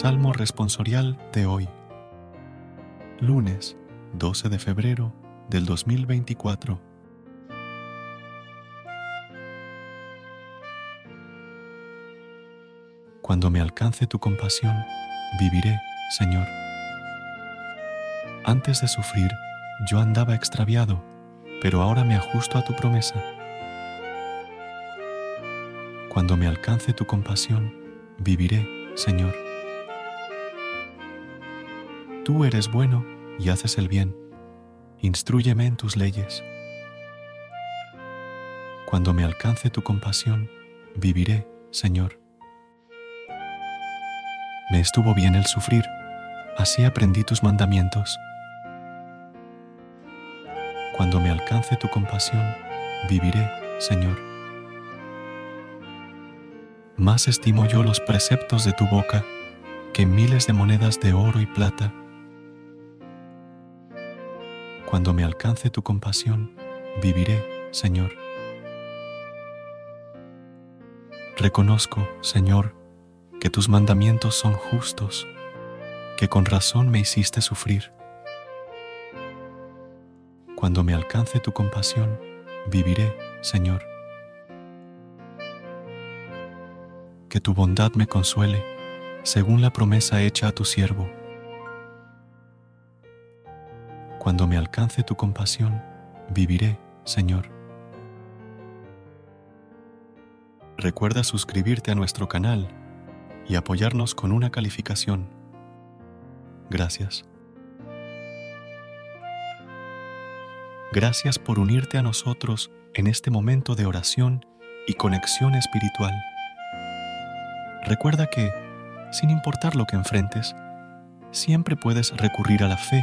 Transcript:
Salmo responsorial de hoy. Lunes 12 de febrero del 2024. Cuando me alcance tu compasión, viviré, Señor. Antes de sufrir, yo andaba extraviado, pero ahora me ajusto a tu promesa. Cuando me alcance tu compasión, viviré, Señor. Tú eres bueno y haces el bien. Instrúyeme en tus leyes. Cuando me alcance tu compasión, viviré, Señor. Me estuvo bien el sufrir, así aprendí tus mandamientos. Cuando me alcance tu compasión, viviré, Señor. Más estimo yo los preceptos de tu boca que miles de monedas de oro y plata cuando me alcance tu compasión, viviré, Señor. Reconozco, Señor, que tus mandamientos son justos, que con razón me hiciste sufrir. Cuando me alcance tu compasión, viviré, Señor. Que tu bondad me consuele, según la promesa hecha a tu siervo Cuando me alcance tu compasión, viviré, Señor. Recuerda suscribirte a nuestro canal y apoyarnos con una calificación. Gracias. Gracias por unirte a nosotros en este momento de oración y conexión espiritual. Recuerda que, sin importar lo que enfrentes, siempre puedes recurrir a la fe